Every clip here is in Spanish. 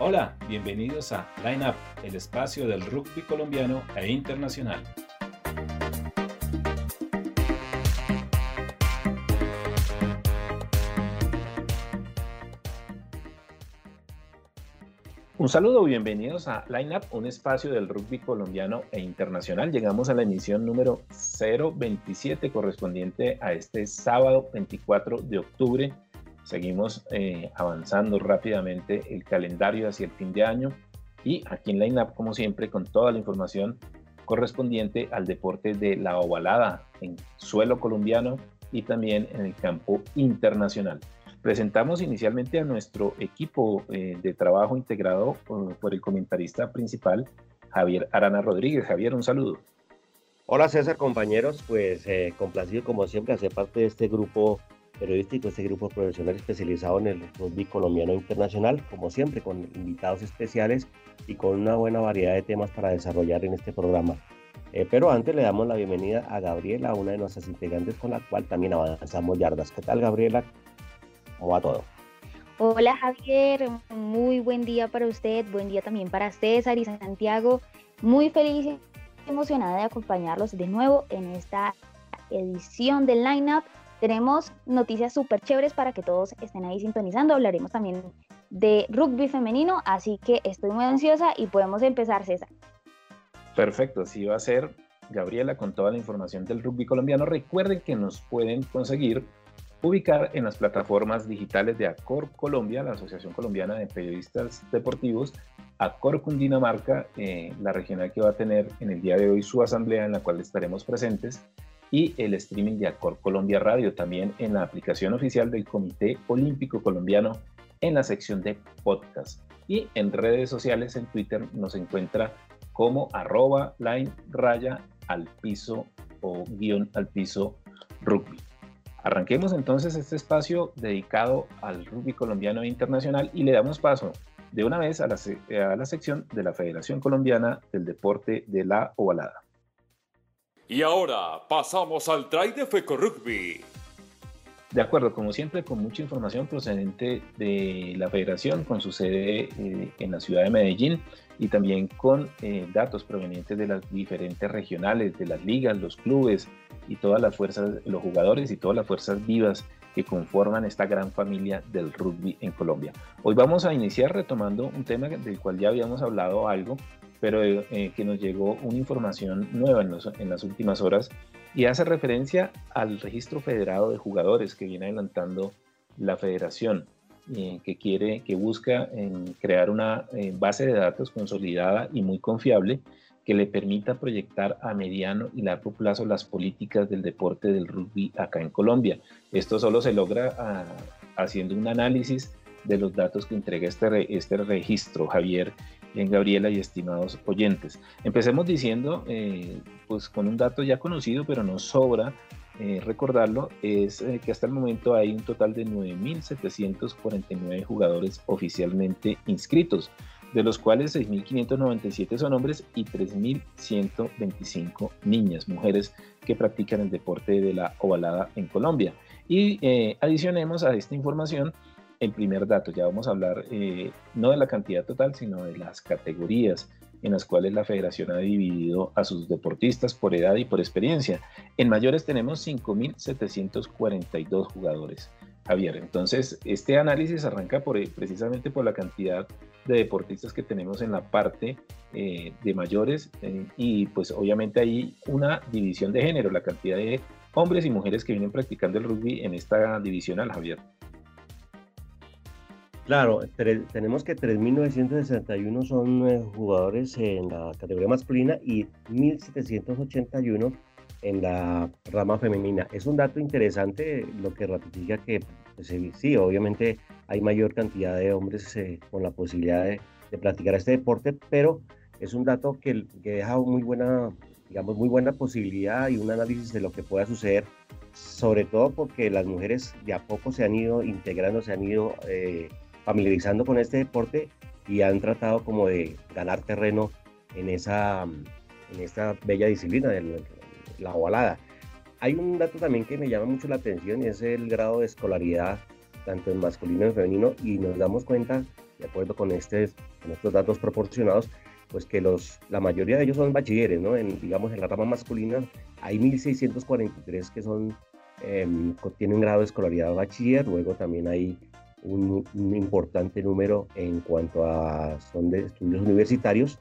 Hola, bienvenidos a Line Up, el espacio del rugby colombiano e internacional. Un saludo, bienvenidos a Line Up, un espacio del rugby colombiano e internacional. Llegamos a la emisión número 027 correspondiente a este sábado 24 de octubre. Seguimos eh, avanzando rápidamente el calendario hacia el fin de año y aquí en Line Up, como siempre, con toda la información correspondiente al deporte de la ovalada en suelo colombiano y también en el campo internacional. Presentamos inicialmente a nuestro equipo eh, de trabajo integrado por, el comentarista principal, Javier Arana Rodríguez. Javier, un saludo. Hola César, compañeros, pues eh, complacido como siempre hacer parte de este grupo periodístico, este grupo profesional especializado en el rugby colombiano internacional, como siempre con invitados especiales y con una buena variedad de temas para desarrollar en este programa. Eh, pero antes le damos la bienvenida a Gabriela, una de nuestras integrantes con la cual también avanzamos yardas. ¿Qué tal Gabriela? ¿Cómo va todo? Hola Javier, muy buen día para usted, buen día también para César y Santiago. Muy feliz y emocionada de acompañarlos de nuevo en esta edición del Lineup. Tenemos noticias súper chéveres para que todos estén ahí sintonizando. Hablaremos también de rugby femenino, así que estoy muy ansiosa y podemos empezar, César. Perfecto, así va a ser Gabriela con toda la información del rugby colombiano. Recuerden que nos pueden conseguir ubicar en las plataformas digitales de Acor Colombia, la Asociación Colombiana de Periodistas Deportivos, Acor Cundinamarca, eh, la regional que va a tener en el día de hoy su asamblea en la cual estaremos presentes, y el streaming de Acor Colombia Radio, también en la aplicación oficial del Comité Olímpico Colombiano en la sección de podcast. Y en redes sociales, en Twitter, nos encuentra como arroba line raya al piso o guion al piso rugby. Arranquemos entonces este espacio dedicado al rugby colombiano e internacional y le damos paso de una vez a la, a la sección de la Federación Colombiana del Deporte de la Ovalada. Y ahora pasamos al try de FECO Rugby. De acuerdo, como siempre, con mucha información procedente de la federación, con su sede eh, en la ciudad de Medellín y también con eh, datos provenientes de las diferentes regionales, de las ligas, los clubes y todas las fuerzas, los jugadores y todas las fuerzas vivas que conforman esta gran familia del rugby en Colombia. Hoy vamos a iniciar retomando un tema del cual ya habíamos hablado algo, pero eh, que nos llegó una información nueva en, en las últimas horas y hace referencia al registro federado de jugadores que viene adelantando la federación, eh, que quiere, que busca crear una eh, base de datos consolidada y muy confiable que le permita proyectar a mediano y largo plazo las políticas del deporte del rugby acá en Colombia. Esto solo se logra ah, haciendo un análisis de los datos que entrega este, este registro, Javier, en Gabriela y estimados oyentes. Empecemos diciendo, eh, pues con un dato ya conocido, pero no sobra eh, recordarlo, es eh, que hasta el momento hay un total de 9.749 jugadores oficialmente inscritos, de los cuales 6.597 son hombres y 3.125 niñas, mujeres que practican el deporte de la ovalada en Colombia. Y adicionemos a esta información el primer dato. Ya vamos a hablar eh, no de la cantidad total, sino de las categorías en las cuales la federación ha dividido a sus deportistas por edad y por experiencia. En mayores tenemos 5.742 jugadores. Javier, entonces este análisis arranca por, eh, precisamente por la cantidad de deportistas que tenemos en la parte eh, de mayores y pues obviamente hay una división de género, la cantidad de hombres y mujeres que vienen practicando el rugby en esta divisional, Javier. Claro, tenemos que 3.961 son eh, jugadores en la categoría masculina y 1.781 en la rama femenina. Es un dato interesante, lo que ratifica que pues, sí, obviamente hay mayor cantidad de hombres eh, con la posibilidad de, practicar este deporte, pero es un dato que, que, deja muy buena, digamos, muy buena posibilidad y un análisis de lo que pueda suceder, sobre todo porque las mujeres de a poco se han ido integrando, se han ido... Eh, familiarizando con este deporte y han tratado como de ganar terreno en, esa, en esta bella disciplina de la ovalada. Hay un dato también que me llama mucho la atención y es el grado de escolaridad tanto en masculino y en femenino y nos damos cuenta de acuerdo con, este, con estos datos proporcionados, pues que los, la mayoría de ellos son bachilleres, ¿no? En, digamos, en la rama masculina hay 1.643 que son, eh, tienen grado de escolaridad bachiller, luego también hay un, importante número en cuanto a son de estudios universitarios,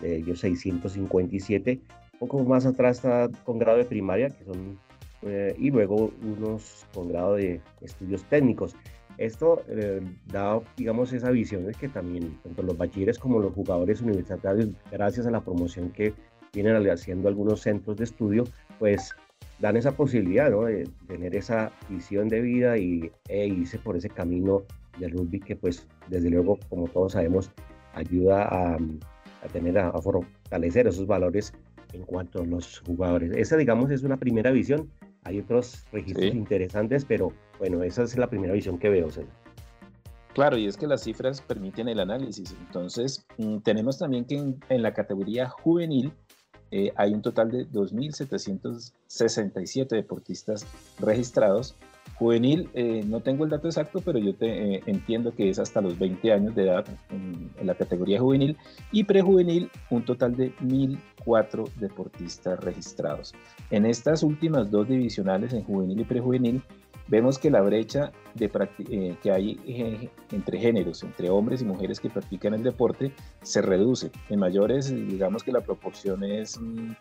de ellos 657, un poco más atrás está con grado de primaria, que son, eh, y luego unos con grado de estudios técnicos. Esto eh, da, digamos, esa visión de que también tanto los bachilleres como los jugadores universitarios, gracias a la promoción que vienen haciendo algunos centros de estudio, pues dan esa posibilidad ¿no? de tener esa visión de vida y e irse por ese camino del rugby que pues desde luego como todos sabemos ayuda a, a tener a, fortalecer esos valores en cuanto a los jugadores. Esa digamos es una primera visión. Hay otros registros interesantes, pero bueno, esa es la primera visión que veo. Claro, y es que las cifras permiten el análisis. Entonces, mm, tenemos también que en la categoría juvenil eh, hay un total de 2.767 deportistas registrados. Juvenil, eh, no tengo el dato exacto, pero yo te, eh, entiendo que es hasta los 20 años de edad en, la categoría juvenil. Y prejuvenil, un total de 1.004 deportistas registrados. En estas últimas dos divisionales, en juvenil y prejuvenil, vemos que la brecha de eh, que hay eh, entre géneros, entre hombres y mujeres que practican el deporte, se reduce. En mayores, digamos que la proporción es mm,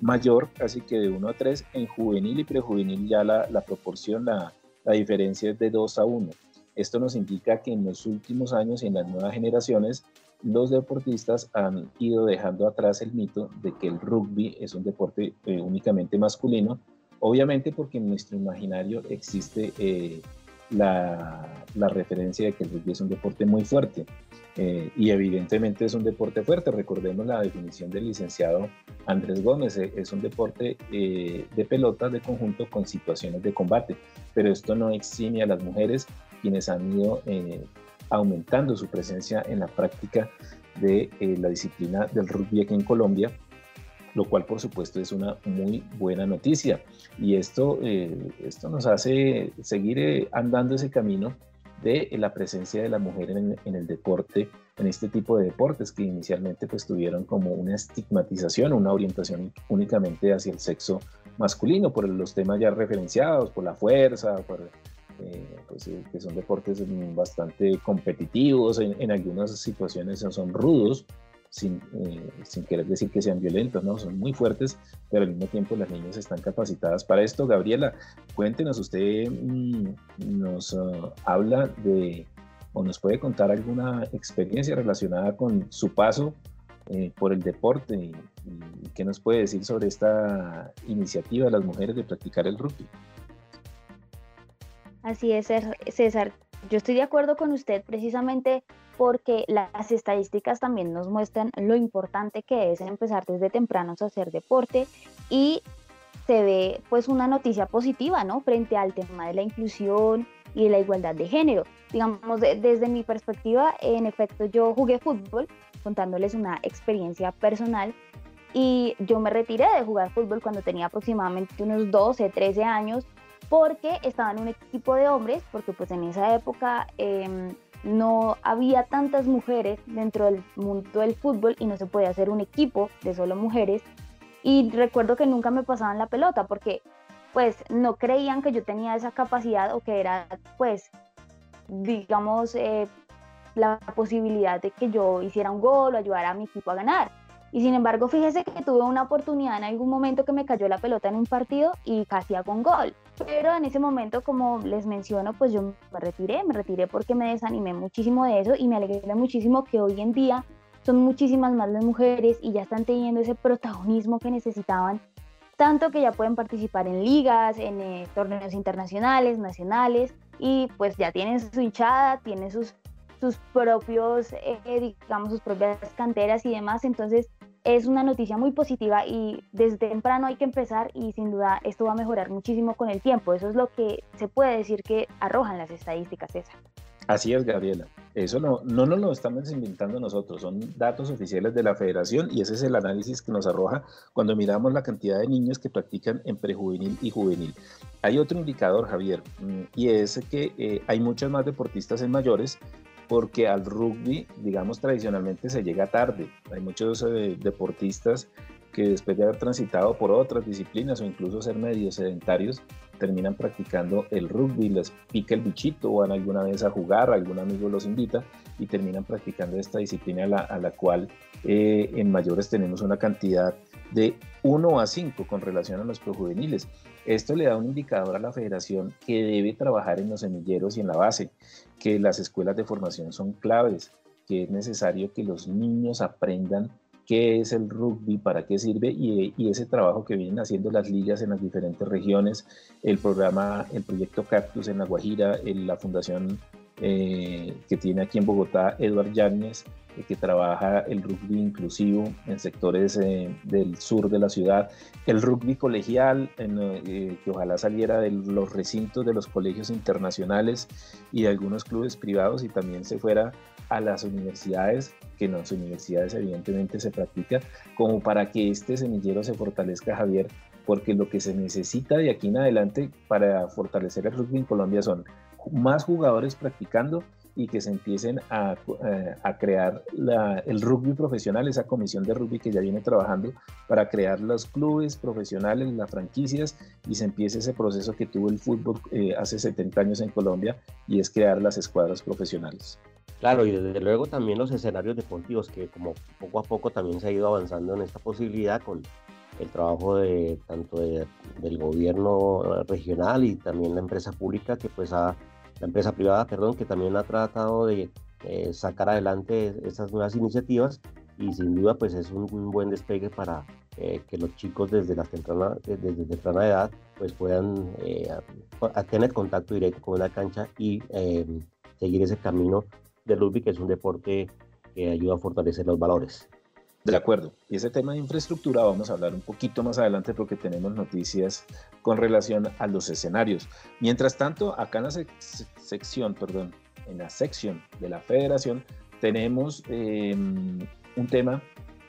mayor, casi que de 1 a 3. En juvenil y prejuvenil ya la, la proporción, la, la diferencia es de 2 a 1. Esto nos indica que en los últimos años y en las nuevas generaciones, los deportistas han ido dejando atrás el mito de que el rugby es un deporte eh, únicamente masculino Obviamente porque en nuestro imaginario existe eh, la, referencia de que el rugby es un deporte muy fuerte eh, y evidentemente es un deporte fuerte. Recordemos la definición del licenciado Andrés Gómez, eh, es un deporte de pelota de conjunto con situaciones de combate, pero esto no exime a las mujeres quienes han ido aumentando su presencia en la práctica de la disciplina del rugby aquí en Colombia lo cual por supuesto es una muy buena noticia. Y esto, eh, esto nos hace seguir eh, andando ese camino de la presencia de la mujer en, el deporte, en este tipo de deportes que inicialmente pues tuvieron como una estigmatización, una orientación únicamente hacia el sexo masculino, por los temas ya referenciados, por la fuerza, por, eh, pues, que son deportes bastante competitivos, en algunas situaciones son rudos, sin, eh, sin querer decir que sean violentos, ¿no? Son muy fuertes, pero al mismo tiempo las niñas están capacitadas para esto. Gabriela, cuéntenos, usted mm, nos uh, habla de, o nos puede contar alguna experiencia relacionada con su paso eh, por el deporte y, qué nos puede decir sobre esta iniciativa de las mujeres de practicar el rugby. Así es, César. Yo estoy de acuerdo con usted precisamente porque las estadísticas también nos muestran lo importante que es empezar desde temprano a hacer deporte y se ve pues una noticia positiva, ¿no? Frente al tema de la inclusión y de la igualdad de género. Digamos, desde mi perspectiva, en efecto, yo jugué fútbol, contándoles una experiencia personal, y yo me retiré de jugar fútbol cuando tenía aproximadamente unos 12, 13 años, porque estaba en un equipo de hombres, porque pues en esa época... Eh, no había tantas mujeres dentro del mundo del fútbol y no se podía hacer un equipo de solo mujeres. Y recuerdo que nunca me pasaban la pelota porque pues no creían que yo tenía esa capacidad o que era pues digamos eh, la posibilidad de que yo hiciera un gol o ayudara a mi equipo a ganar. Y sin embargo, fíjese que tuve una oportunidad en algún momento que me cayó la pelota en un partido y casi hago un gol. Pero en ese momento, como les menciono, pues yo me retiré, me retiré porque me desanimé muchísimo de eso y me alegré muchísimo que hoy en día son muchísimas más las mujeres y ya están teniendo ese protagonismo que necesitaban, tanto que ya pueden participar en ligas, en eh, torneos internacionales, nacionales y pues ya tienen su hinchada, tienen sus, sus propios, eh, digamos, sus propias canteras y demás, entonces es una noticia muy positiva y desde temprano hay que empezar y sin duda esto va a mejorar muchísimo con el tiempo. Eso es lo que se puede decir que arrojan las estadísticas, César. Así es, Gabriela. Eso no, no nos lo estamos inventando nosotros, son datos oficiales de la federación y ese es el análisis que nos arroja cuando miramos la cantidad de niños que practican en prejuvenil y juvenil. Hay otro indicador, Javier, mm, y es que eh, hay muchos más deportistas en mayores, porque al rugby, digamos, tradicionalmente se llega tarde. Hay muchos eh, deportistas que después de haber transitado por otras disciplinas o incluso ser medio sedentarios, terminan practicando el rugby, les pica el bichito, van alguna vez a jugar, algún amigo los invita y terminan practicando esta disciplina a la, cual eh, en mayores tenemos una cantidad de 1 a 5 con relación a los projuveniles. Esto le da un indicador a la federación que debe trabajar en los semilleros y en la base, que las escuelas de formación son claves, que es necesario que los niños aprendan qué es el rugby, para qué sirve y, ese trabajo que vienen haciendo las ligas en las diferentes regiones, el programa, el proyecto Cactus en La Guajira, la fundación eh, que tiene aquí en Bogotá Eduard Yáñez, eh, que trabaja el rugby inclusivo en sectores eh, del sur de la ciudad, el rugby colegial, que ojalá saliera de los recintos de los colegios internacionales y de algunos clubes privados y también se fuera a las universidades, que en las universidades evidentemente se practica, como para que este semillero se fortalezca, Javier, porque lo que se necesita de aquí en adelante para fortalecer el rugby en Colombia son más jugadores practicando y que se empiecen a, eh, crear el rugby profesional, esa comisión de rugby que ya viene trabajando para crear los clubes profesionales, las franquicias y se empiece ese proceso que tuvo el fútbol eh, hace 70 años en Colombia y es crear las escuadras profesionales. Claro, y desde luego también los escenarios deportivos, que como poco a poco también se ha ido avanzando en esta posibilidad con el trabajo de tanto del gobierno regional y también la empresa pública que pues ha, la empresa privada, perdón, que también ha tratado de eh, sacar adelante estas nuevas iniciativas y sin duda pues es un, buen despegue para eh, que los chicos desde la temprana, desde temprana edad pues puedan eh, tener contacto directo con la cancha y seguir ese camino del rugby, que es un deporte que ayuda a fortalecer los valores. De acuerdo. Y ese tema de infraestructura vamos a hablar un poquito más adelante porque tenemos noticias con relación a los escenarios. Mientras tanto, acá en la sección, perdón, en la sección de la federación tenemos em, un tema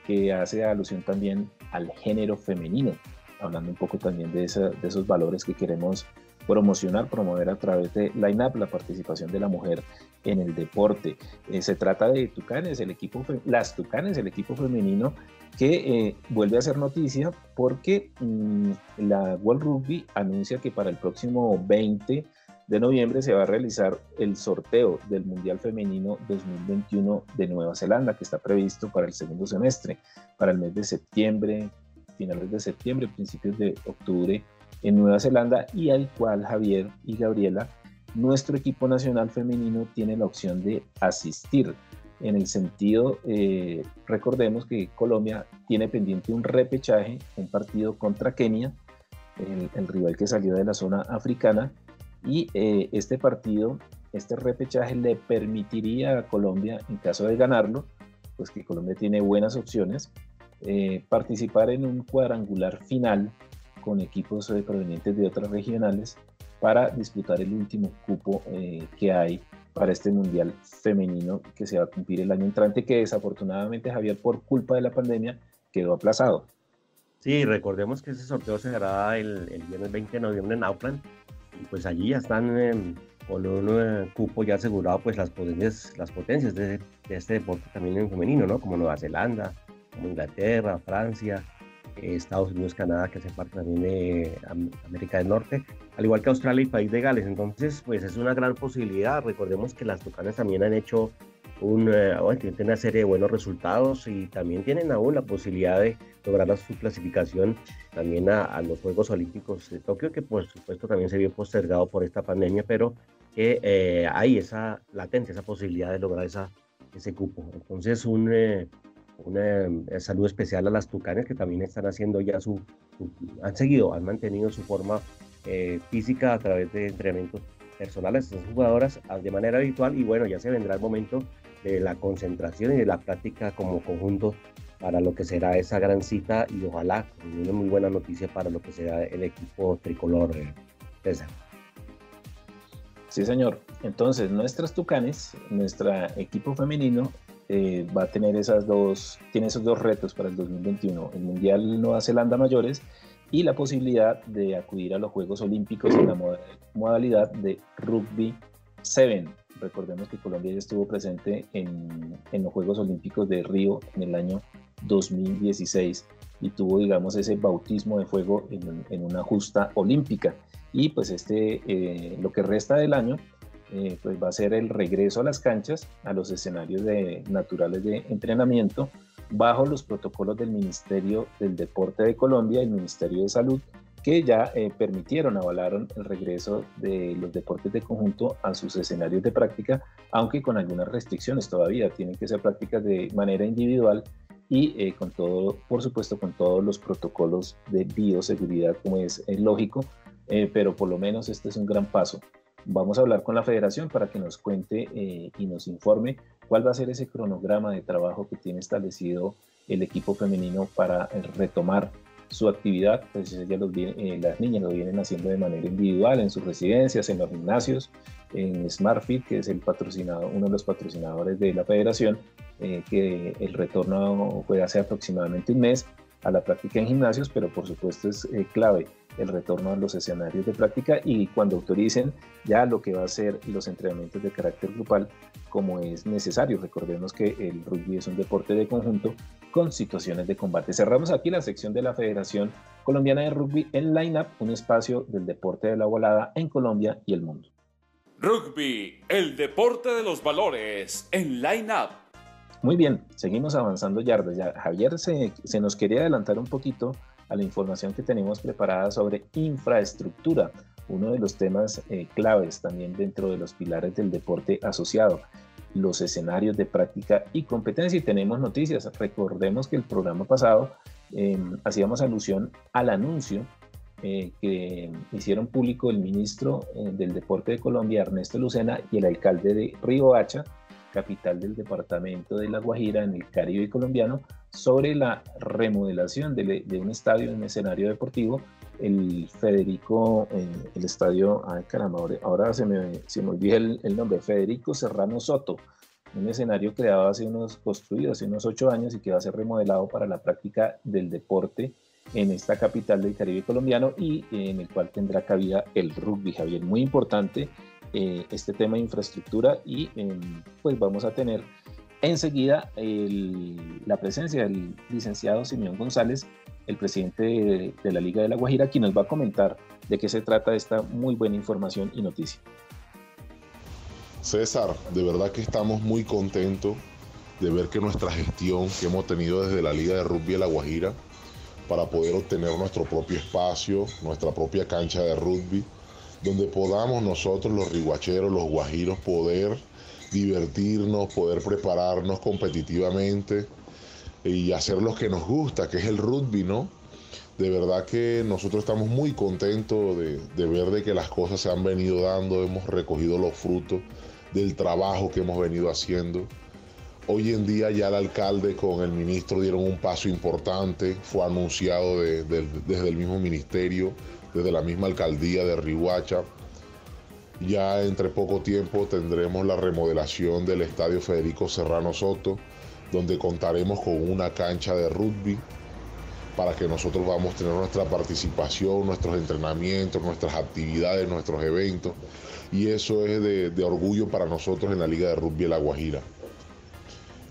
que hace alusión también al género femenino, hablando un poco también de, de esos valores que queremos promocionar, promover a través de Line la participación de la mujer en el deporte. Eh, se trata de Tucanes, el equipo, las Tucanes, el equipo femenino que eh, vuelve a hacer noticia porque mm, la World Rugby anuncia que para el próximo 20 de noviembre se va a realizar el sorteo del Mundial Femenino 2021 de Nueva Zelanda, que está previsto para el segundo semestre, para el mes de septiembre, finales de septiembre, principios de octubre en Nueva Zelanda y al cual Javier y Gabriela, nuestro equipo nacional femenino tiene la opción de asistir. En el sentido, eh, recordemos que Colombia tiene pendiente un repechaje, un partido contra Kenia, el, rival que salió de la zona africana, y eh, este partido, este repechaje le permitiría a Colombia, en caso de ganarlo, pues que Colombia tiene buenas opciones, eh, participar en un cuadrangular final con equipos provenientes de otras regionales para disputar el último cupo eh, que hay para este mundial femenino que se va a cumplir el año entrante, que desafortunadamente Javier por culpa de la pandemia quedó aplazado. Sí, recordemos que ese sorteo se hará el, el viernes 20 de noviembre en Auckland y pues allí ya están em, con un eh, cupo ya asegurado pues las potencias, las potencias de, de, este deporte también en femenino, ¿no? Como Nueva Zelanda, como Inglaterra, Francia, Estados Unidos, Canadá, que hace parte también de América del Norte, al igual que Australia y País de Gales. Entonces, pues es una gran posibilidad. Recordemos que las Tucanes también han hecho un, eh, una serie de buenos resultados y también tienen aún la posibilidad de lograr su clasificación también a, los Juegos Olímpicos de Tokio, que por supuesto también se vio postergado por esta pandemia, pero que eh, hay esa latencia, esa posibilidad de lograr esa, ese cupo. Entonces, un, eh, eh, salud especial a las tucanes que también están haciendo ya su, han seguido, han mantenido su forma eh, física a través de entrenamientos personales de sus jugadoras ah, de manera habitual y bueno, ya se vendrá el momento de la concentración y de la práctica como conjunto para lo que será esa gran cita y ojalá una muy buena noticia para lo que será el equipo tricolor César. Sí, señor. Entonces, nuestras Tucanes, nuestro equipo femenino, eh, va a tener esas dos, tiene esos dos retos para el 2021, el Mundial Nueva Zelanda Mayores y la posibilidad de acudir a los Juegos Olímpicos en la modalidad de rugby Seven. Recordemos que Colombia ya estuvo presente en, en los Juegos Olímpicos de Río en el año 2016 y tuvo, digamos, ese bautismo de fuego en, en una justa olímpica. Y pues este, eh, lo que resta del año, eh, pues va a ser el regreso a las canchas, a los escenarios de, naturales de entrenamiento, bajo los protocolos del Ministerio del Deporte de Colombia y el Ministerio de Salud, que ya eh, permitieron, avalaron el regreso de los deportes de conjunto a sus escenarios de práctica, aunque con algunas restricciones todavía. Tienen que ser prácticas de manera individual y eh, con todo, por supuesto, con todos los protocolos de bioseguridad, como es, lógico, eh, pero por lo menos este es un gran paso. Vamos a hablar con la federación para que nos cuente eh, y nos informe cuál va a ser ese cronograma de trabajo que tiene establecido el equipo femenino para retomar su actividad, pues ya los las niñas lo vienen haciendo de manera individual en sus residencias, en los gimnasios, en SmartFit, que es el patrocinado, uno de los patrocinadores de la federación, eh, que el retorno fue hace aproximadamente un mes a la práctica en gimnasios, pero por supuesto es eh, clave el retorno a los escenarios de práctica y cuando autoricen ya lo que va a ser los entrenamientos de carácter grupal como es necesario. Recordemos que el rugby es un deporte de conjunto con situaciones de combate. Cerramos aquí la sección de la Federación Colombiana de Rugby en Line un espacio del deporte de la volada en Colombia y el mundo. Rugby, el deporte de los valores en Line Up. Muy bien, seguimos avanzando yardas. Ya Javier se, nos quería adelantar un poquito a la información que tenemos preparada sobre infraestructura, uno de los temas eh, claves también dentro de los pilares del deporte asociado, los escenarios de práctica y competencia. Y tenemos noticias. Recordemos que el programa pasado em, hacíamos alusión al anuncio eh, que hicieron público el ministro eh, del Deporte de Colombia, Ernesto Lucena, y el alcalde de Río Hacha, capital del departamento de La Guajira, en el Caribe colombiano, sobre la remodelación de, un estadio, un escenario deportivo, el Federico, eh, el estadio, ay caramba, ahora se me, se me olvida el, nombre, Federico Serrano Soto, un escenario creado hace unos, construido hace unos ocho años y que va a ser remodelado para la práctica del deporte en esta capital del Caribe colombiano y en el cual tendrá cabida el rugby, Javier, muy importante eh, este tema de infraestructura y em, pues vamos a tener enseguida la presencia del licenciado Simeón González, el presidente de, de la Liga de la Guajira, quien nos va a comentar de qué se trata esta muy buena información y noticia. César, de verdad que estamos muy contentos de ver que nuestra gestión que hemos tenido desde la Liga de Rugby de La Guajira para poder obtener nuestro propio espacio, nuestra propia cancha de rugby, donde podamos nosotros los riguacheros, los guajiros, poder divertirnos, poder prepararnos competitivamente y hacer lo que nos gusta, que es el rugby, ¿no? De verdad que nosotros estamos muy contentos de, de ver de que las cosas se han venido dando, hemos recogido los frutos del trabajo que hemos venido haciendo. Hoy en día ya el alcalde con el ministro dieron un paso importante, fue anunciado desde el mismo ministerio desde la misma alcaldía de Rihuacha. Ya entre poco tiempo tendremos la remodelación del Estadio Federico Serrano Soto, donde contaremos con una cancha de rugby para que nosotros vamos a tener nuestra participación, nuestros entrenamientos, nuestras actividades, nuestros eventos. Y eso es de, orgullo para nosotros en la Liga de Rugby de La Guajira.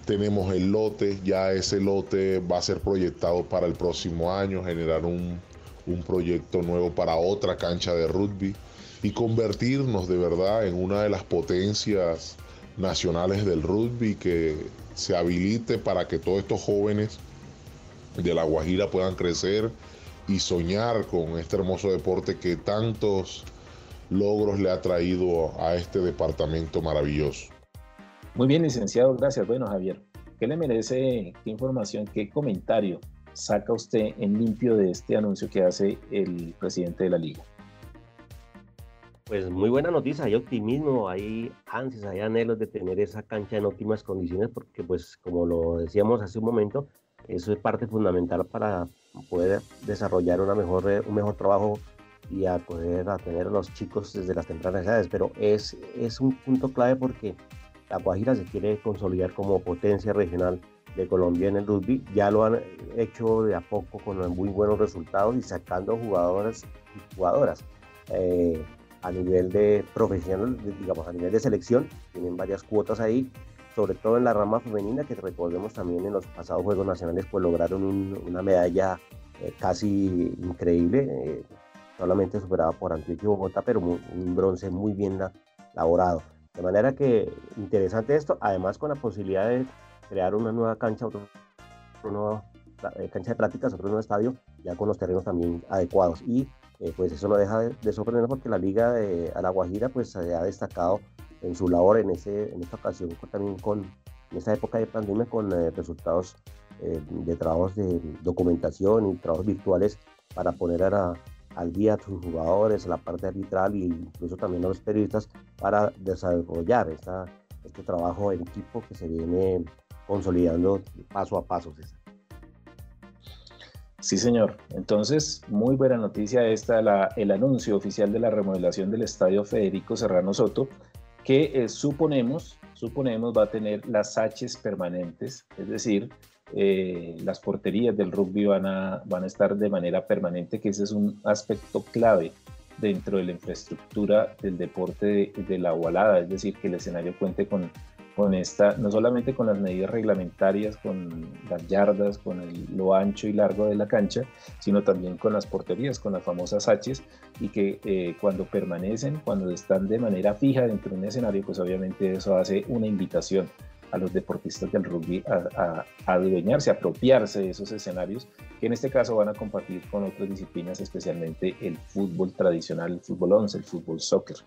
Tenemos el lote, ya ese lote va a ser proyectado para el próximo año, generar un, un proyecto nuevo para otra cancha de rugby y convertirnos de verdad en una de las potencias nacionales del rugby que se habilite para que todos estos jóvenes de La Guajira puedan crecer y soñar con este hermoso deporte que tantos logros le ha traído a este departamento maravilloso. Muy bien, licenciado, gracias. Bueno, Javier, ¿qué le merece, qué información, qué comentario saca usted en limpio de este anuncio que hace el presidente de la liga? Pues muy buena noticia, hay optimismo, hay ansias, hay anhelos de tener esa cancha en óptimas condiciones porque pues como lo decíamos hace un momento, eso es parte fundamental para poder desarrollar una mejor, un mejor trabajo y a poder tener a los chicos desde las tempranas edades, pero es, es un punto clave porque la Guajira se quiere consolidar como potencia regional de Colombia en el rugby. Ya lo han hecho de a poco con muy buenos resultados y sacando jugadores y jugadoras. Eh, a nivel de profesional, digamos, a nivel de selección, tienen varias cuotas ahí, sobre todo en la rama femenina, que recordemos también en los pasados Juegos Nacionales, pues lograron una medalla eh, casi increíble, eh, solamente superada por Antioquia y Bogotá, pero un bronce muy bien elaborado. De manera que interesante esto, además con la posibilidad de crear una nueva cancha, otra nueva eh, cancha de prácticas, otro nuevo estadio, ya con los terrenos también adecuados. Y pues eso no deja de, de sorprender porque la Liga de Alaguajira pues se ha destacado en su labor en, ese, en esta ocasión también con, en esta época de pandemia con resultados eh, de trabajos de documentación y trabajos virtuales para poner al día a sus jugadores, la parte arbitral e incluso también a los periodistas para desarrollar esta, este trabajo en equipo que se viene consolidando paso a paso. Sí, señor. Entonces, muy buena noticia esta, el anuncio oficial de la remodelación del Estadio Federico Serrano Soto, que eh, suponemos, suponemos va a tener las Hs permanentes, es decir, eh, las porterías del rugby van a, van a estar de manera permanente, que ese es un aspecto clave dentro de la infraestructura del deporte de, la ovalada, es decir, que el escenario cuente con, con esta, no solamente con las medidas reglamentarias, con las yardas, con lo ancho y largo de la cancha, sino también con las porterías, con las famosas Hs, y que eh, cuando permanecen, cuando están de manera fija dentro de un escenario, pues obviamente eso hace una invitación a los deportistas del rugby a, adueñarse, apropiarse de esos escenarios, que en este caso van a compartir con otras disciplinas, especialmente el fútbol tradicional, el fútbol 11, el fútbol soccer.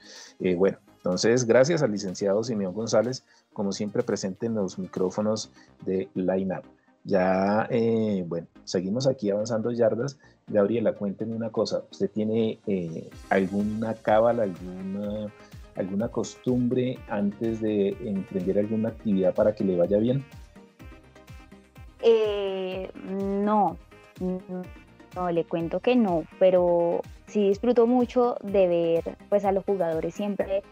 Eh, bueno, entonces gracias al licenciado Simeón González, como siempre presente en los micrófonos de Line Up. Ya, eh, bueno, seguimos aquí avanzando yardas. Gabriela, cuénteme una cosa. ¿Usted tiene eh, alguna cábala, alguna alguna costumbre antes de emprender alguna actividad para que le vaya bien? Eh, no, no, le cuento que no, pero sí disfruto mucho de ver pues a los jugadores siempre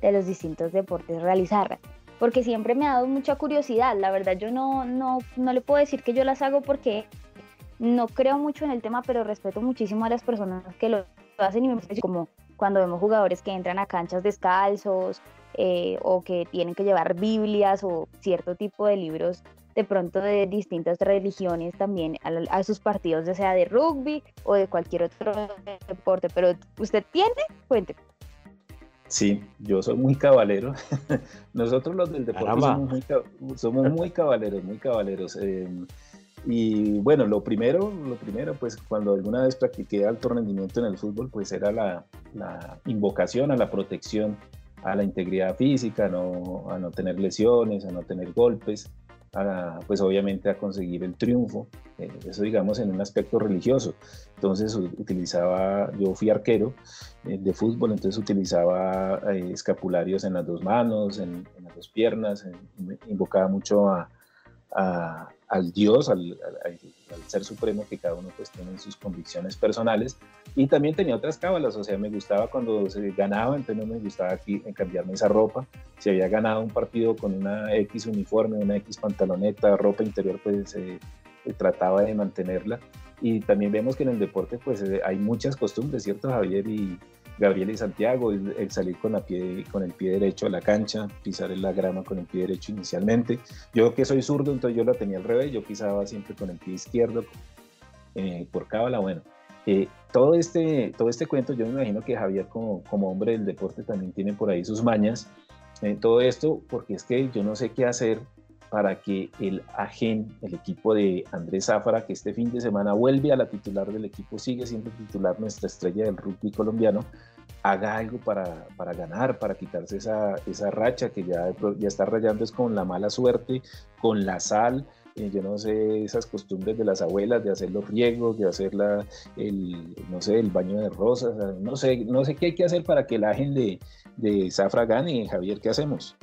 de los distintos deportes realizar, porque siempre me ha dado mucha curiosidad, la verdad yo no, no, no le puedo decir que yo las hago porque no creo mucho en el tema, pero respeto muchísimo a las personas que lo hacen y me parece como cuando vemos jugadores que entran a canchas descalzos eh, o que tienen que llevar Biblias o cierto tipo de libros de pronto de distintas religiones también a, sus partidos, ya sea de rugby o de cualquier otro deporte. Pero usted tiene, cuente. Sí, yo soy muy cabalero. Nosotros los del deporte somos muy, somos muy, cabaleros, muy cabaleros. Em, y bueno, lo primero, lo primero, pues cuando alguna vez practiqué alto rendimiento en el fútbol, pues era la, invocación a la protección, a la integridad física, no, a no tener lesiones, a no tener golpes, a, pues obviamente a conseguir el triunfo, eh, eso digamos en un aspecto religioso. Entonces utilizaba, yo fui arquero eh, de fútbol, entonces utilizaba eh, escapularios en las dos manos, en, las dos piernas, invocaba mucho a al Dios, al, Ser Supremo que cada uno pues tiene sus convicciones personales. Y también tenía otras cábalas, o sea, me gustaba cuando se ganaba, entonces no me gustaba aquí cambiarme esa ropa, si había ganado un partido con una X uniforme, una X pantaloneta, ropa interior, pues se trataba de mantenerla. Y también vemos que en el deporte pues eh, hay muchas costumbres, ¿cierto Javier? Y, Gabriel y Santiago, el, salir con, la pie, con el pie derecho a la cancha, pisar en la grama con el pie derecho inicialmente. Yo que soy zurdo, entonces yo lo tenía al revés, yo pisaba siempre con el pie izquierdo eh, por cábala. Bueno, eh, todo, este, todo este cuento, yo me imagino que Javier como, como hombre del deporte también tiene por ahí sus mañas. Eh, todo esto porque es que yo no sé qué hacer para que el AGEN, el equipo de Andrés Zafara, que este fin de semana vuelve a la titular del equipo, sigue siendo titular nuestra estrella del rugby colombiano, haga algo para, para ganar, para quitarse esa, esa racha que ya, ya está rayando es con la mala suerte, con la sal, eh, yo no sé, esas costumbres de las abuelas de hacer los riegos, de hacer la, el, no sé, el baño de rosas, no sé, no sé qué hay que hacer para que el agen de, de Zafra gane, Javier, ¿qué hacemos?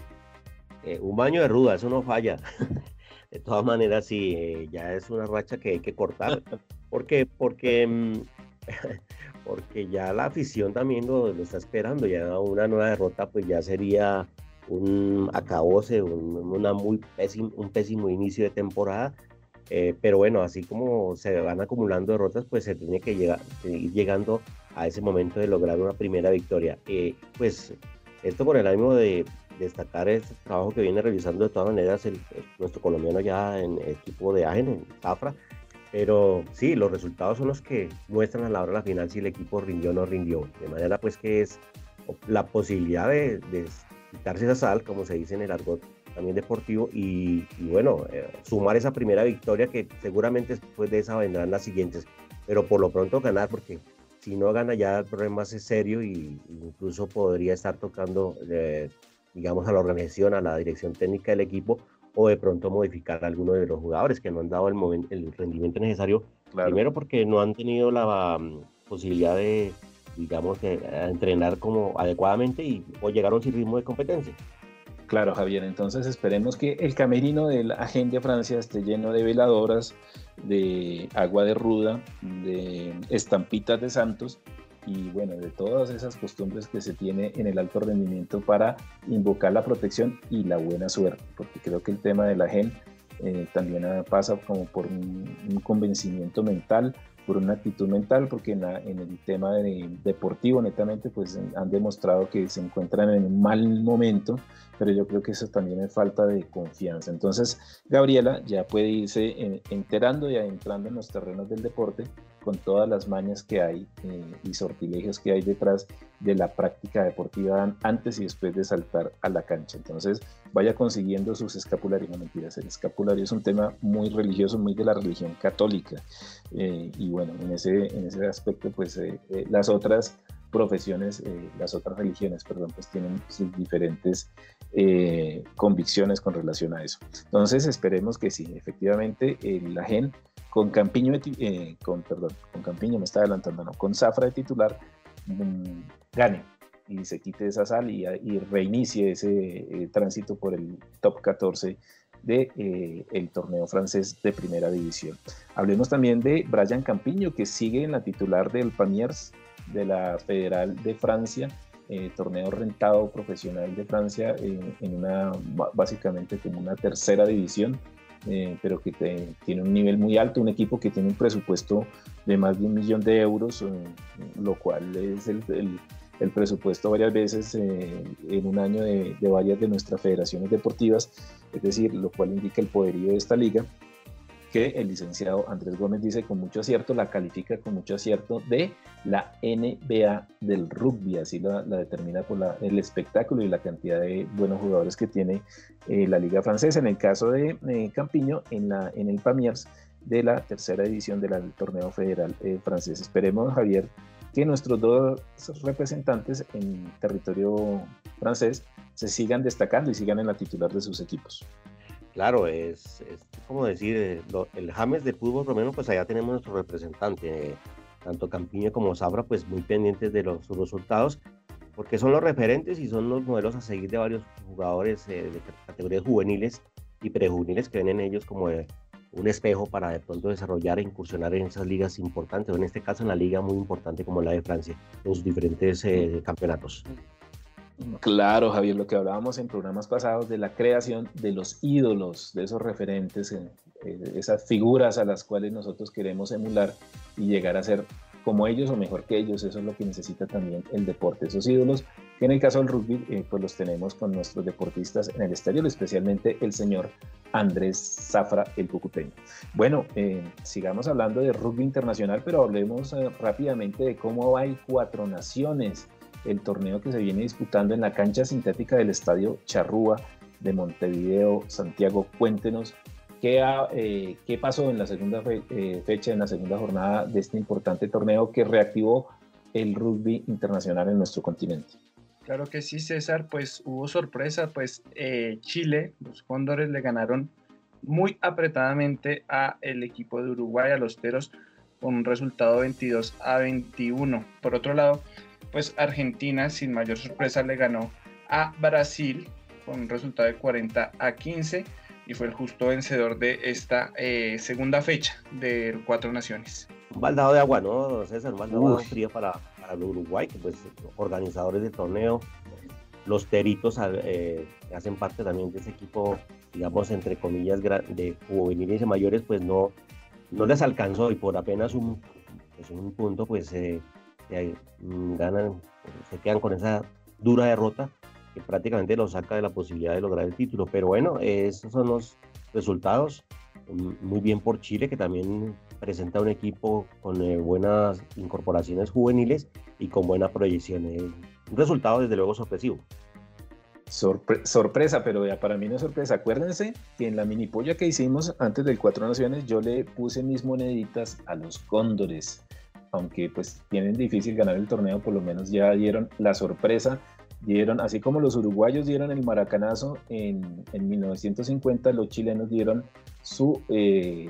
Eh, un baño de ruda, eso no falla. de todas maneras, sí, eh, ya es una racha que hay que cortar, porque, porque mm, porque ya la afición también lo, está esperando, ya una nueva derrota pues ya sería un acabose, un, una muy pésimo, un pésimo inicio de temporada, eh, pero bueno, así como se van acumulando derrotas, pues se tiene que llegar, ir llegando a ese momento de lograr una primera victoria. Eh, pues esto con el ánimo de destacar este trabajo que viene realizando de todas maneras el, nuestro colombiano ya en el equipo de Agen, en Zafra, pero sí, los resultados son los que muestran a la hora de la final si el equipo rindió o no rindió. De manera pues que es la posibilidad de, quitarse esa sal, como se dice en el argot también deportivo, y, bueno, eh, sumar esa primera victoria que seguramente después de esa vendrán las siguientes, pero por lo pronto ganar porque si no gana ya el problema es serio y incluso podría estar tocando, eh, digamos, a la organización, a la dirección técnica del equipo o de pronto modificar a alguno de los jugadores que no han dado el, momento, el rendimiento necesario. Primero porque no han tenido la mm, posibilidad de, digamos, de, entrenar como adecuadamente y o llegaron sin ritmo de competencia. Claro, Javier. Entonces esperemos que el camerino de la Agenda Francia esté lleno de veladoras, de agua de ruda, de estampitas de santos y bueno, de todas esas costumbres que se tiene en el alto rendimiento para invocar la protección y la buena suerte, porque creo que el tema de la gen eh, también pasa como por un, convencimiento mental, por una actitud mental, porque en, en el tema de, deportivo netamente pues han demostrado que se encuentran en un mal momento pero yo creo que eso también es falta de confianza. Entonces, Gabriela ya puede irse enterando y adentrando en los terrenos del deporte con todas las mañas que hay eh, y sortilegios que hay detrás de la práctica deportiva antes y después de saltar a la cancha. Entonces, vaya consiguiendo sus escapularios. No mentiras, el escapulario es un tema muy religioso, muy de la religión católica. Eh, y bueno, en ese, en ese aspecto, pues eh, las otras profesiones, las otras religiones, perdón, pues tienen sus diferentes eh, convicciones con relación a eso. Entonces esperemos que sí, efectivamente la GEN con Campiño, eh, con, perdón, con Campiño me está adelantando, no, con Zafra de titular mm, gane y se quite esa sal y, reinicie ese eh, tránsito por el top 14 de el torneo francés de primera división. Hablemos también de Brian Campiño, que sigue en la titular del Pamiers de la Federal de Francia, eh, torneo rentado profesional de Francia en una básicamente como una tercera división, eh, pero que tiene un nivel muy alto, un equipo que tiene un presupuesto de más de un millón de euros, eh, lo cual es el, presupuesto varias veces en un año de varias de nuestras federaciones deportivas, es decir, lo cual indica el poderío de esta liga que el licenciado Andrés Gómez dice con mucho acierto, la califica con mucho acierto de la NBA del rugby, así la, determina por el espectáculo y la cantidad de buenos jugadores que tiene eh, la liga francesa. En el caso de eh, Campiño, en, la, en el Pamiers de la tercera edición del torneo federal eh, francés. Esperemos, Javier, que nuestros dos representantes en territorio francés se sigan destacando y sigan en la titular de sus equipos. Claro, es, como decir, eh, el James de fútbol romeno, pues allá tenemos nuestro representante, tanto Campiño como Sabra, pues muy pendientes de los resultados, porque son los referentes y son los modelos a seguir de varios jugadores eh, de categorías juveniles y prejuveniles que ven en ellos como eh, un espejo para de pronto desarrollar e incursionar en esas ligas importantes, o en este caso en la liga muy importante como la de Francia, en sus diferentes campeonatos. Claro, Javier, lo que hablábamos en programas pasados de la creación de los ídolos, de esos referentes, eh, eh, esas figuras a las cuales nosotros queremos emular y llegar a ser como ellos o mejor que ellos, eso es lo que necesita también el deporte, esos ídolos, que en el caso del rugby, eh, pues los tenemos con nuestros deportistas en el estadio, especialmente el señor Andrés Zafra, el cucuteño. Bueno, sigamos hablando de rugby internacional, pero hablemos rápidamente de cómo hay cuatro naciones el torneo que se viene disputando en la cancha sintética del Estadio Charrúa de Montevideo. Santiago, cuéntenos qué, eh, qué pasó en la segunda eh, fecha, en la segunda jornada de este importante torneo que reactivó el rugby internacional en nuestro continente. Claro que sí, César, pues hubo sorpresa, pues eh, Chile, los Cóndores le ganaron muy apretadamente a el equipo de Uruguay, a los Teros, con un resultado 22 a 21. Por otro lado, pues Argentina sin mayor sorpresa le ganó a Brasil con un resultado de 40 a 15 y fue el justo vencedor de esta eh, segunda fecha de cuatro naciones. Un baldado de agua, ¿no, César? Un baldado de agua frío para, para el Uruguay, que pues organizadores del torneo, los teritos eh, hacen parte también de ese equipo, digamos, entre comillas, de juveniles y mayores, pues no, no les alcanzó y por apenas un, pues, un punto, pues eh, que mm, ganan, se quedan con esa dura derrota que prácticamente lo saca de la posibilidad de lograr el título. Pero bueno, esos son los resultados. Mm, muy bien por Chile, que también presenta un equipo con eh, buenas incorporaciones juveniles y con buena proyección. un resultado desde luego sorpresivo. sorpresa, pero ya para mí no es sorpresa. Acuérdense que en la mini polla que hicimos antes del Cuatro Naciones, yo le puse mis moneditas a los cóndores. Aunque pues tienen difícil ganar el torneo, por lo menos ya dieron la sorpresa dieron, así como los uruguayos dieron el maracanazo en, en 1950, los chilenos dieron su, eh,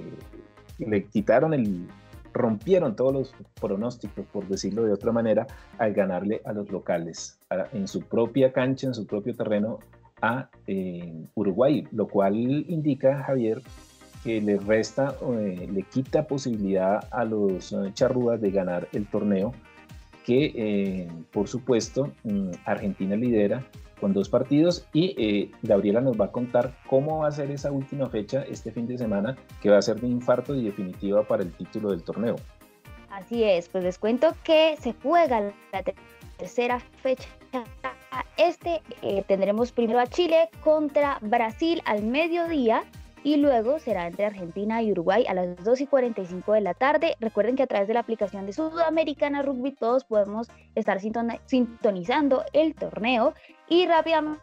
le quitaron el, rompieron todos los pronósticos, por decirlo de otra manera, al ganarle a los locales, en su propia cancha, en su propio terreno, a eh, Uruguay, lo cual indica, Javier, que le resta, eh, le quita posibilidad a los charrúas de ganar el torneo que eh, por supuesto mm, Argentina lidera con dos partidos y eh, Gabriela nos va a contar cómo va a ser esa última fecha este fin de semana que va a ser de infarto y definitiva para el título del torneo. Así es, pues les cuento que se juega la tercera fecha. Este eh, tendremos primero a Chile contra Brasil al mediodía y luego será entre Argentina y Uruguay a las 2 y 45 de la tarde. Recuerden que a través de la aplicación de Sudamericana Rugby todos podemos estar sintonizando el torneo y rápidamente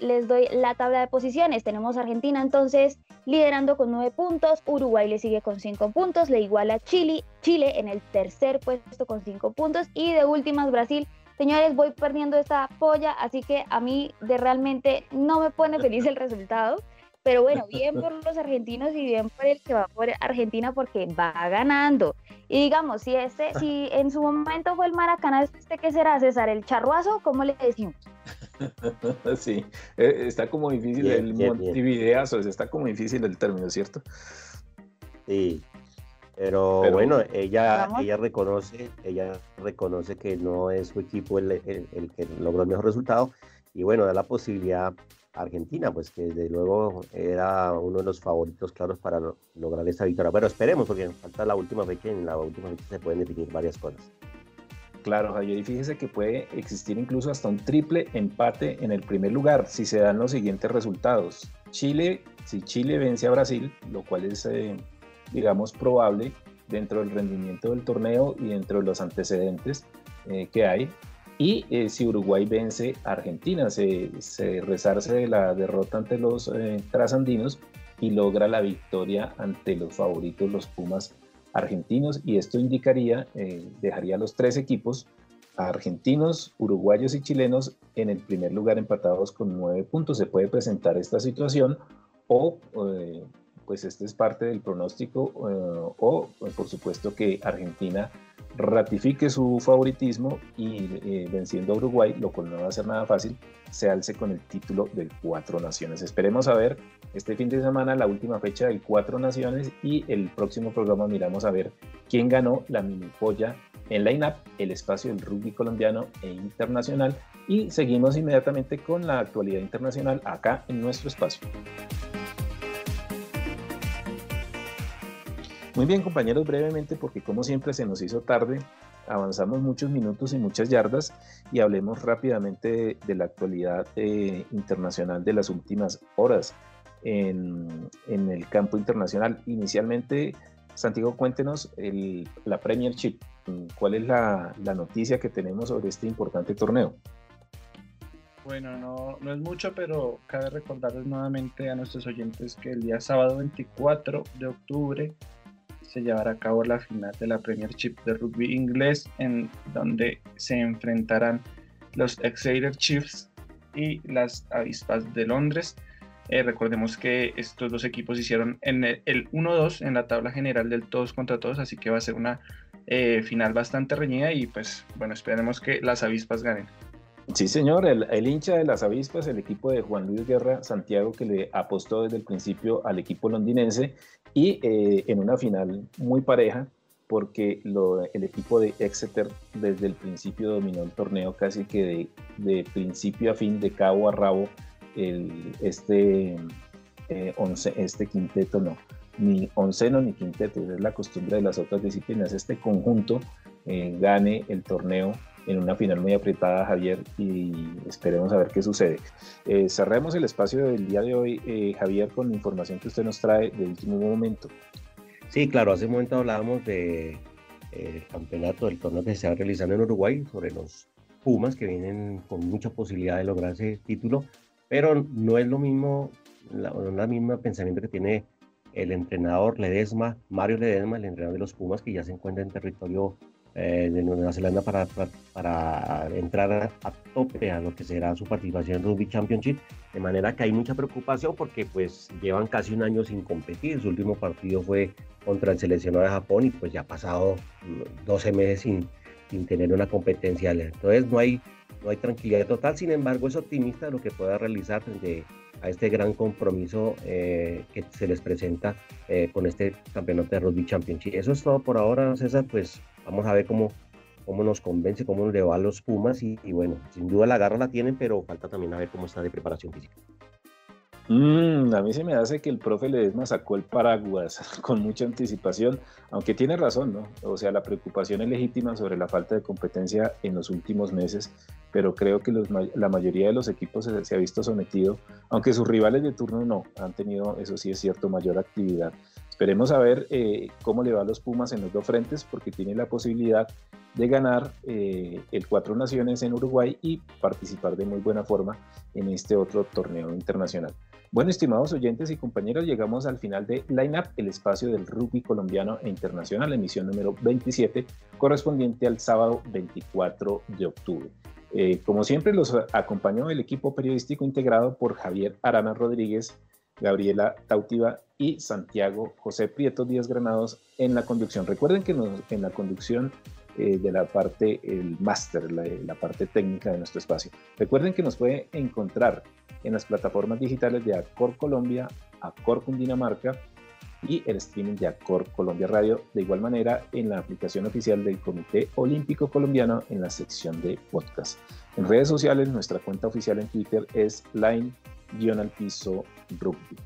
les doy la tabla de posiciones. Tenemos Argentina entonces liderando con 9 puntos, Uruguay le sigue con 5 puntos, le iguala Chile, Chile en el tercer puesto con 5 puntos y de últimas Brasil Señores, voy perdiendo esta polla, así que a mí de realmente no me pone feliz el resultado. Pero bueno, bien por los argentinos y bien por el que va por Argentina porque va ganando. Y digamos, si este, si en su momento fue el Maracaná, ¿este qué será, César? ¿El charruazo? ¿Cómo le decimos? Sí, eh, está como difícil el montivideazo, está como difícil el término, ¿cierto? Sí, pero, bueno, ella, ella reconoce, ella reconoce que no es su equipo el, el, que logró el mejor resultado y bueno, da la posibilidad Argentina, pues que desde luego era uno de los favoritos claros para lograr esta victoria. Pero esperemos, porque falta la última fecha y en la última fecha se pueden definir varias cosas. Claro, Javier, y fíjese que puede existir incluso hasta un triple empate en el primer lugar si se dan los siguientes resultados. Chile, si Chile vence a Brasil, lo cual es, eh, digamos, probable dentro del rendimiento del torneo y dentro de los antecedentes eh, que hay, y eh, si Uruguay vence a Argentina, se, se, la derrota ante los eh, trasandinos y logra la victoria ante los favoritos, los Pumas argentinos. Y esto indicaría, eh, dejaría a los tres equipos, argentinos, uruguayos y chilenos, en el primer lugar empatados con nueve puntos. Se puede presentar esta situación o pues este es parte del pronóstico o por supuesto que Argentina ratifique su favoritismo y eh, venciendo a Uruguay, lo cual no va a ser nada fácil, se alce con el título del Cuatro Naciones. Esperemos a ver este fin de semana la última fecha del Cuatro Naciones y el próximo programa miramos a ver quién ganó la mini polla en line-up, el espacio del rugby colombiano e internacional y seguimos inmediatamente con la actualidad internacional acá en nuestro espacio. Muy bien, compañeros, brevemente, porque como siempre se nos hizo tarde, avanzamos muchos minutos y muchas yardas y hablemos rápidamente de, la actualidad eh, internacional de las últimas horas en, el campo internacional. Inicialmente, Santiago, cuéntenos la Premiership. ¿Cuál es la, noticia que tenemos sobre este importante torneo? Bueno, no, no es mucho, pero cabe recordarles nuevamente a nuestros oyentes que el día sábado 24 de octubre se llevará a cabo la final de la Premiership de rugby inglés, en donde se enfrentarán los Exeter Chiefs y las Avispas de Londres. Eh, recordemos que estos dos equipos hicieron en el, 1-2 en la tabla general del todos contra todos, así que va a ser una eh, final bastante reñida y pues bueno, esperemos que las avispas ganen. Sí, señor, el, el, hincha de las avispas, el equipo de Juan Luis Guerra Santiago, que le apostó desde el principio al equipo londinense y eh, en una final muy pareja, porque el equipo de Exeter desde el principio dominó el torneo casi que de, principio a fin, de cabo a rabo, este, eh, once, este quinteto no, ni onceno ni quinteto, es la costumbre de las otras disciplinas, este conjunto eh, gane el torneo en una final muy apretada, Javier, y esperemos a ver qué sucede. Eh, cerremos el espacio del día de hoy, eh, Javier, con la información que usted nos trae de último momento. Sí, claro, hace un momento hablábamos del de, campeonato, del torneo que se está realizando en Uruguay, sobre los Pumas, que vienen con mucha posibilidad de lograr ese título, pero no es lo mismo, la, la misma pensamiento que tiene el entrenador Ledesma, Mario Ledesma, el entrenador de los Pumas, que ya se encuentra en territorio eh, de Nueva Zelanda para, para, entrar a, tope a lo que será su participación en Rugby Championship, de manera que hay mucha preocupación porque pues llevan casi un año sin competir, su último partido fue contra el seleccionado de Japón y pues ya ha pasado 12 meses sin, sin tener una competencia, entonces no hay, no hay tranquilidad total, sin embargo es optimista lo que pueda realizar frente a este gran compromiso eh, que se les presenta eh, con este campeonato de Rugby Championship. Eso es todo por ahora, César, pues Vamos a ver cómo, cómo nos convence, cómo le va a los Pumas y, bueno, sin duda la garra la tienen, pero falta también a ver cómo está de preparación física. Mm, a mí se me hace que el profe Ledesma sacó el paraguas con mucha anticipación, aunque tiene razón, ¿no? O sea, la preocupación es legítima sobre la falta de competencia en los últimos meses, pero creo que la mayoría de los equipos se, se, ha visto sometido, aunque sus rivales de turno no, han tenido, eso sí es cierto, mayor actividad. Esperemos a ver eh, cómo le va a los Pumas en los dos frentes, porque tiene la posibilidad de ganar eh, el Cuatro Naciones en Uruguay y participar de muy buena forma en este otro torneo internacional. Bueno, estimados oyentes y compañeros, llegamos al final de Line Up, el espacio del rugby colombiano e internacional, emisión número 27, correspondiente al sábado 24 de octubre. Eh, como siempre, los acompañó el equipo periodístico integrado por Javier Arana Rodríguez, Gabriela Tautiva y Santiago José Prieto Díaz Granados en la conducción. Recuerden que en la conducción eh, de la parte, el máster, la, parte técnica de nuestro espacio. Recuerden que nos puede encontrar en las plataformas digitales de Acor Colombia, Acor Cundinamarca y el streaming de Acor Colombia Radio. De igual manera, en la aplicación oficial del Comité Olímpico Colombiano en la sección de podcast. En redes sociales, nuestra cuenta oficial en Twitter es Line guion al piso rugby.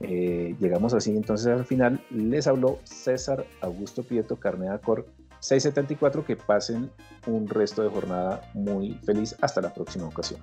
Eh, llegamos así entonces al final. Les habló César Augusto Prieto Carneda Cor 674. Que pasen un resto de jornada muy feliz. Hasta la próxima ocasión.